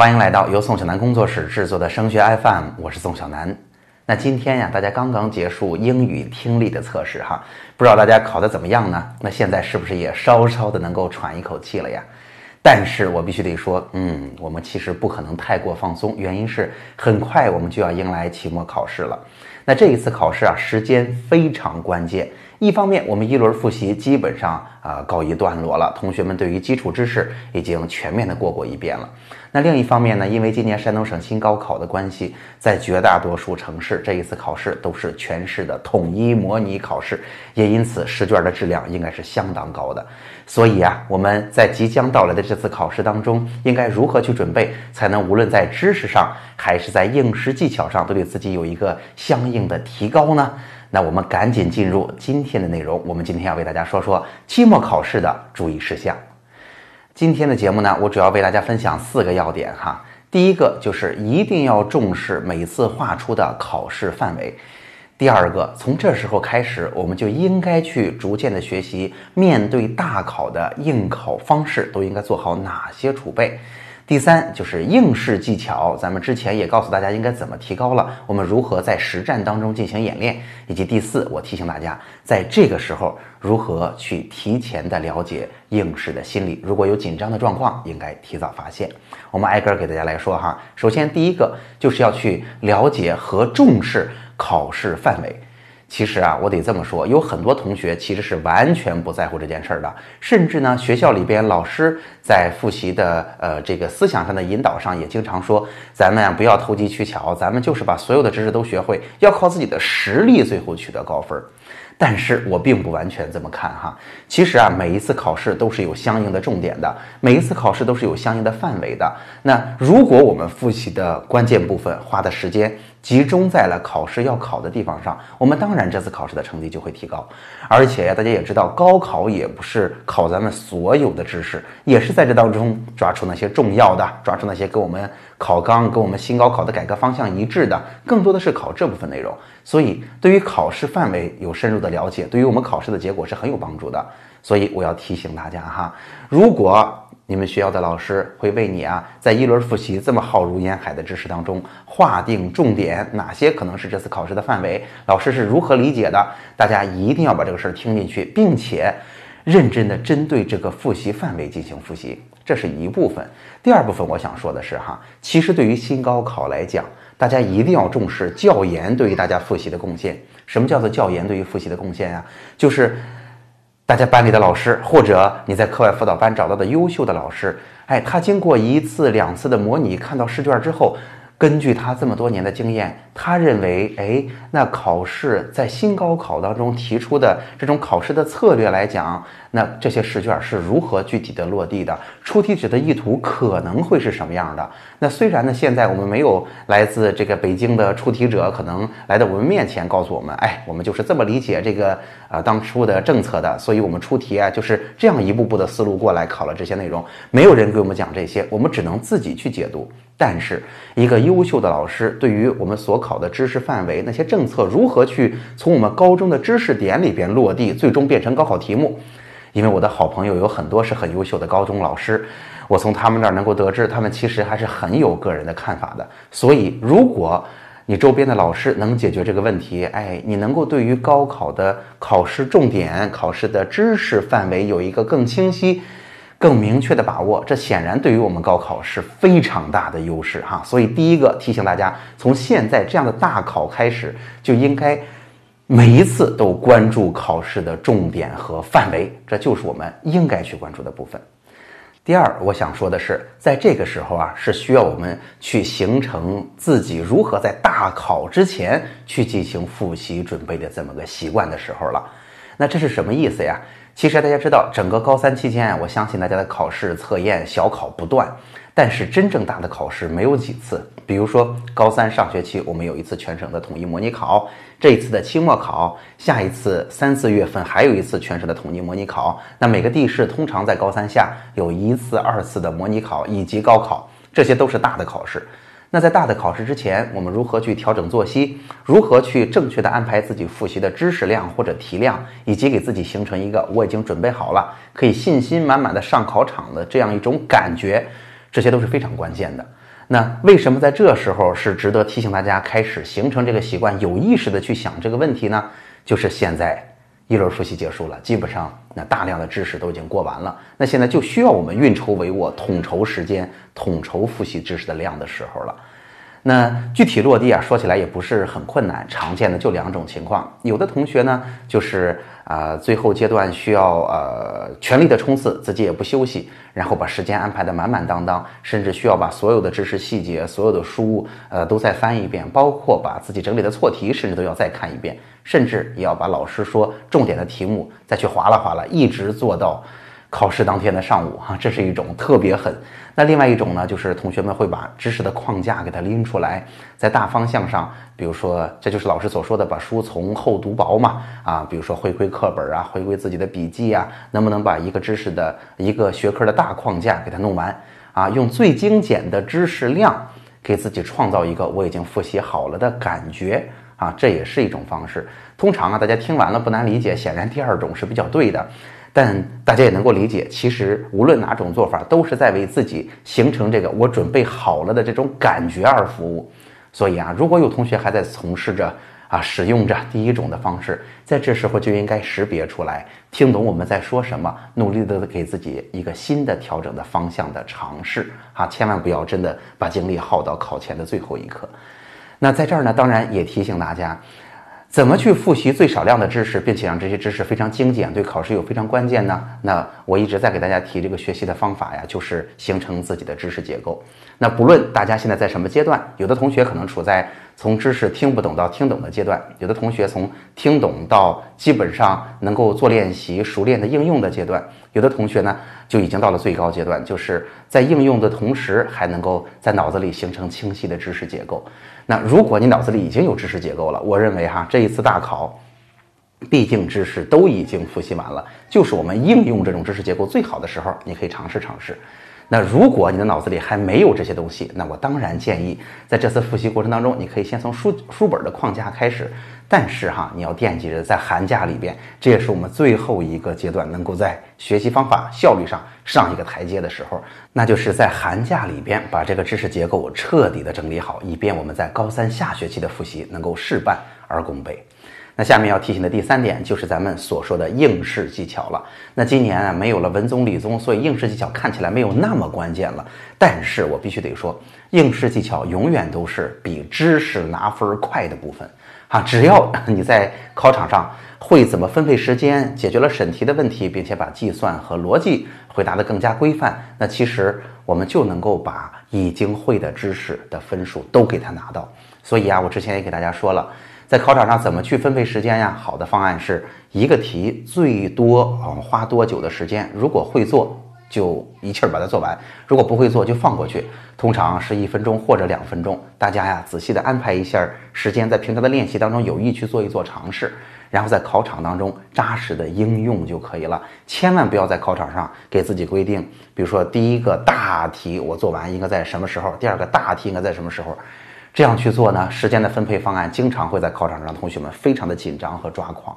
欢迎来到由宋小南工作室制作的升学 FM，我是宋小南。那今天呀，大家刚刚结束英语听力的测试哈，不知道大家考得怎么样呢？那现在是不是也稍稍的能够喘一口气了呀？但是我必须得说，嗯，我们其实不可能太过放松，原因是很快我们就要迎来期末考试了。那这一次考试啊，时间非常关键。一方面，我们一轮复习基本上啊告一段落了，同学们对于基础知识已经全面的过过一遍了。那另一方面呢，因为今年山东省新高考的关系，在绝大多数城市，这一次考试都是全市的统一模拟考试，也因此试卷的质量应该是相当高的。所以啊，我们在即将到来的这次考试当中，应该如何去准备，才能无论在知识上还是在应试技巧上，都对自己有一个相应的提高呢？那我们赶紧进入今天的内容。我们今天要为大家说说期末考试的注意事项。今天的节目呢，我主要为大家分享四个要点哈。第一个就是一定要重视每次画出的考试范围。第二个，从这时候开始，我们就应该去逐渐的学习面对大考的应考方式，都应该做好哪些储备。第三就是应试技巧，咱们之前也告诉大家应该怎么提高了，我们如何在实战当中进行演练，以及第四，我提醒大家，在这个时候如何去提前的了解应试的心理，如果有紧张的状况，应该提早发现。我们挨个给大家来说哈，首先第一个就是要去了解和重视考试范围。其实啊，我得这么说，有很多同学其实是完全不在乎这件事儿的，甚至呢，学校里边老师在复习的呃这个思想上的引导上，也经常说，咱们啊不要投机取巧，咱们就是把所有的知识都学会，要靠自己的实力，最后取得高分。但是我并不完全这么看哈，其实啊，每一次考试都是有相应的重点的，每一次考试都是有相应的范围的。那如果我们复习的关键部分花的时间集中在了考试要考的地方上，我们当然这次考试的成绩就会提高。而且，大家也知道，高考也不是考咱们所有的知识，也是在这当中抓出那些重要的，抓出那些跟我们考纲、跟我们新高考的改革方向一致的，更多的是考这部分内容。所以，对于考试范围有深入的了解，对于我们考试的结果是很有帮助的。所以，我要提醒大家哈，如果你们学校的老师会为你啊，在一轮复习这么浩如烟海的知识当中划定重点，哪些可能是这次考试的范围，老师是如何理解的，大家一定要把这个事儿听进去，并且认真的针对这个复习范围进行复习，这是一部分。第二部分，我想说的是哈，其实对于新高考来讲。大家一定要重视教研对于大家复习的贡献。什么叫做教研对于复习的贡献呀？就是大家班里的老师，或者你在课外辅导班找到的优秀的老师，哎，他经过一次两次的模拟，看到试卷之后。根据他这么多年的经验，他认为，哎，那考试在新高考当中提出的这种考试的策略来讲，那这些试卷是如何具体的落地的？出题者的意图可能会是什么样的？那虽然呢，现在我们没有来自这个北京的出题者可能来到我们面前告诉我们，哎，我们就是这么理解这个啊当初的政策的，所以我们出题啊就是这样一步步的思路过来考了这些内容。没有人给我们讲这些，我们只能自己去解读。但是，一个优秀的老师对于我们所考的知识范围，那些政策如何去从我们高中的知识点里边落地，最终变成高考题目？因为我的好朋友有很多是很优秀的高中老师，我从他们那儿能够得知，他们其实还是很有个人的看法的。所以，如果你周边的老师能解决这个问题，哎，你能够对于高考的考试重点、考试的知识范围有一个更清晰。更明确的把握，这显然对于我们高考是非常大的优势哈。所以第一个提醒大家，从现在这样的大考开始，就应该每一次都关注考试的重点和范围，这就是我们应该去关注的部分。第二，我想说的是，在这个时候啊，是需要我们去形成自己如何在大考之前去进行复习准备的这么个习惯的时候了。那这是什么意思呀？其实大家知道，整个高三期间，我相信大家的考试测验小考不断，但是真正大的考试没有几次。比如说高三上学期，我们有一次全省的统一模拟考，这一次的期末考，下一次三四月份还有一次全省的统一模拟考。那每个地市通常在高三下有一次、二次的模拟考以及高考，这些都是大的考试。那在大的考试之前，我们如何去调整作息？如何去正确的安排自己复习的知识量或者题量，以及给自己形成一个我已经准备好了，可以信心满满的上考场的这样一种感觉，这些都是非常关键的。那为什么在这时候是值得提醒大家开始形成这个习惯，有意识的去想这个问题呢？就是现在一轮复习结束了，基本上那大量的知识都已经过完了，那现在就需要我们运筹帷幄、统筹时间、统筹复习知识的量的时候了。那具体落地啊，说起来也不是很困难，常见的就两种情况。有的同学呢，就是啊，最后阶段需要呃全力的冲刺，自己也不休息，然后把时间安排的满满当当，甚至需要把所有的知识细节、所有的书呃都再翻一遍，包括把自己整理的错题，甚至都要再看一遍，甚至也要把老师说重点的题目再去划拉划拉，一直做到。考试当天的上午，哈，这是一种特别狠。那另外一种呢，就是同学们会把知识的框架给它拎出来，在大方向上，比如说，这就是老师所说的把书从厚读薄嘛，啊，比如说回归课本啊，回归自己的笔记啊，能不能把一个知识的一个学科的大框架给它弄完啊？用最精简的知识量，给自己创造一个我已经复习好了的感觉啊，这也是一种方式。通常啊，大家听完了不难理解，显然第二种是比较对的。但大家也能够理解，其实无论哪种做法，都是在为自己形成这个我准备好了的这种感觉而服务。所以啊，如果有同学还在从事着啊使用着第一种的方式，在这时候就应该识别出来，听懂我们在说什么，努力的给自己一个新的调整的方向的尝试啊，千万不要真的把精力耗到考前的最后一刻。那在这儿呢，当然也提醒大家。怎么去复习最少量的知识，并且让这些知识非常精简，对考试有非常关键呢？那我一直在给大家提这个学习的方法呀，就是形成自己的知识结构。那不论大家现在在什么阶段，有的同学可能处在从知识听不懂到听懂的阶段，有的同学从听懂到基本上能够做练习、熟练的应用的阶段，有的同学呢就已经到了最高阶段，就是在应用的同时还能够在脑子里形成清晰的知识结构。那如果你脑子里已经有知识结构了，我认为哈这一次大考，毕竟知识都已经复习完了，就是我们应用这种知识结构最好的时候，你可以尝试尝试。那如果你的脑子里还没有这些东西，那我当然建议在这次复习过程当中，你可以先从书书本的框架开始。但是哈，你要惦记着在寒假里边，这也是我们最后一个阶段能够在学习方法效率上上一个台阶的时候，那就是在寒假里边把这个知识结构彻底的整理好，以便我们在高三下学期的复习能够事半而功倍。那下面要提醒的第三点就是咱们所说的应试技巧了。那今年啊没有了文综理综，所以应试技巧看起来没有那么关键了。但是我必须得说，应试技巧永远都是比知识拿分快的部分啊！只要你在考场上会怎么分配时间，解决了审题的问题，并且把计算和逻辑回答得更加规范，那其实我们就能够把已经会的知识的分数都给它拿到。所以啊，我之前也给大家说了。在考场上怎么去分配时间呀？好的方案是一个题最多啊花多久的时间？如果会做，就一气儿把它做完；如果不会做，就放过去。通常是一分钟或者两分钟。大家呀，仔细的安排一下时间，在平常的练习当中有意去做一做尝试，然后在考场当中扎实的应用就可以了。千万不要在考场上给自己规定，比如说第一个大题我做完应该在什么时候，第二个大题应该在什么时候。这样去做呢？时间的分配方案经常会在考场上让同学们非常的紧张和抓狂。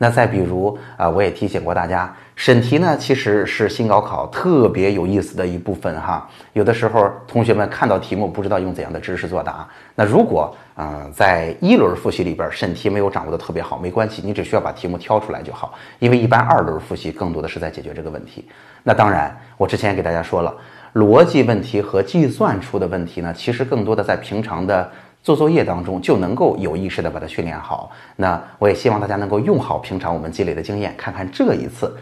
那再比如啊，我也提醒过大家，审题呢其实是新高考特别有意思的一部分哈。有的时候同学们看到题目不知道用怎样的知识作答。那如果啊在一轮复习里边审题没有掌握的特别好，没关系，你只需要把题目挑出来就好。因为一般二轮复习更多的是在解决这个问题。那当然，我之前也给大家说了。逻辑问题和计算出的问题呢，其实更多的在平常的做作业当中就能够有意识的把它训练好。那我也希望大家能够用好平常我们积累的经验，看看这一次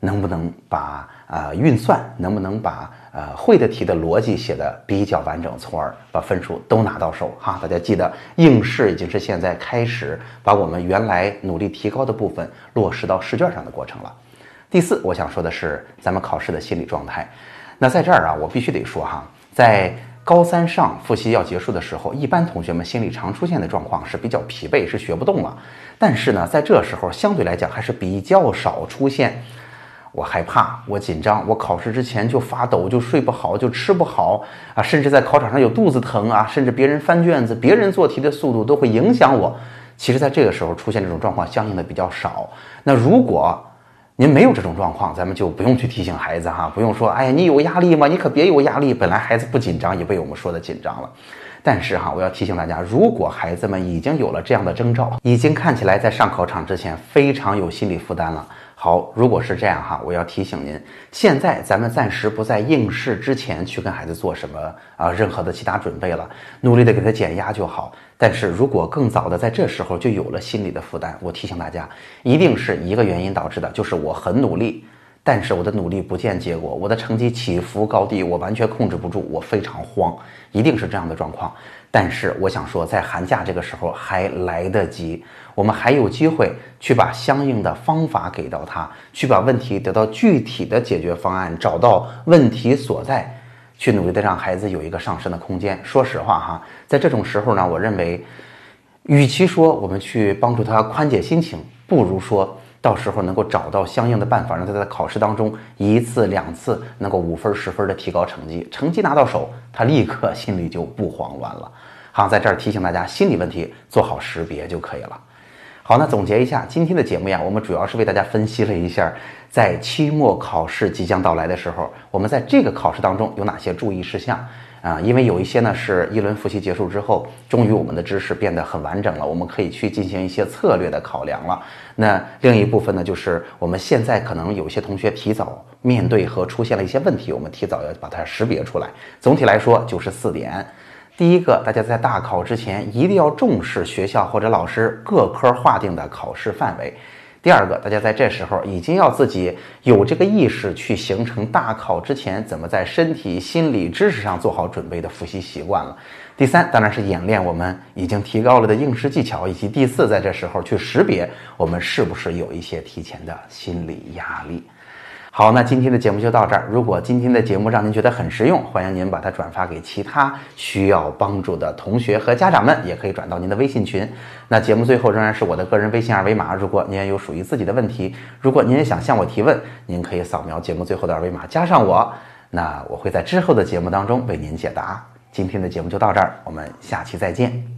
能不能把呃运算，能不能把呃会的题的逻辑写的比较完整，从而把分数都拿到手哈。大家记得应试已经是现在开始把我们原来努力提高的部分落实到试卷上的过程了。第四，我想说的是咱们考试的心理状态。那在这儿啊，我必须得说哈，在高三上复习要结束的时候，一般同学们心里常出现的状况是比较疲惫，是学不动了。但是呢，在这时候相对来讲还是比较少出现我害怕、我紧张、我考试之前就发抖、就睡不好、就吃不好啊，甚至在考场上有肚子疼啊，甚至别人翻卷子、别人做题的速度都会影响我。其实，在这个时候出现这种状况，相应的比较少。那如果您没有这种状况，咱们就不用去提醒孩子哈，不用说，哎呀，你有压力吗？你可别有压力。本来孩子不紧张，也被我们说的紧张了。但是哈，我要提醒大家，如果孩子们已经有了这样的征兆，已经看起来在上考场之前非常有心理负担了。好，如果是这样哈，我要提醒您，现在咱们暂时不在应试之前去跟孩子做什么啊，任何的其他准备了，努力的给他减压就好。但是如果更早的在这时候就有了心理的负担，我提醒大家，一定是一个原因导致的，就是我很努力，但是我的努力不见结果，我的成绩起伏高低，我完全控制不住，我非常慌，一定是这样的状况。但是我想说，在寒假这个时候还来得及。我们还有机会去把相应的方法给到他，去把问题得到具体的解决方案，找到问题所在，去努力的让孩子有一个上升的空间。说实话哈，在这种时候呢，我认为，与其说我们去帮助他宽解心情，不如说到时候能够找到相应的办法，让他在考试当中一次两次能够五分十分的提高成绩，成绩拿到手，他立刻心里就不慌乱了。好，在这儿提醒大家，心理问题做好识别就可以了。好，那总结一下今天的节目呀，我们主要是为大家分析了一下，在期末考试即将到来的时候，我们在这个考试当中有哪些注意事项啊？因为有一些呢是一轮复习结束之后，终于我们的知识变得很完整了，我们可以去进行一些策略的考量了。那另一部分呢，就是我们现在可能有些同学提早面对和出现了一些问题，我们提早要把它识别出来。总体来说就是四点。第一个，大家在大考之前一定要重视学校或者老师各科划定的考试范围。第二个，大家在这时候已经要自己有这个意识，去形成大考之前怎么在身体、心理、知识上做好准备的复习习惯了。第三，当然是演练我们已经提高了的应试技巧，以及第四，在这时候去识别我们是不是有一些提前的心理压力。好，那今天的节目就到这儿。如果今天的节目让您觉得很实用，欢迎您把它转发给其他需要帮助的同学和家长们，也可以转到您的微信群。那节目最后仍然是我的个人微信二维码。如果您也有属于自己的问题，如果您也想向我提问，您可以扫描节目最后的二维码加上我，那我会在之后的节目当中为您解答。今天的节目就到这儿，我们下期再见。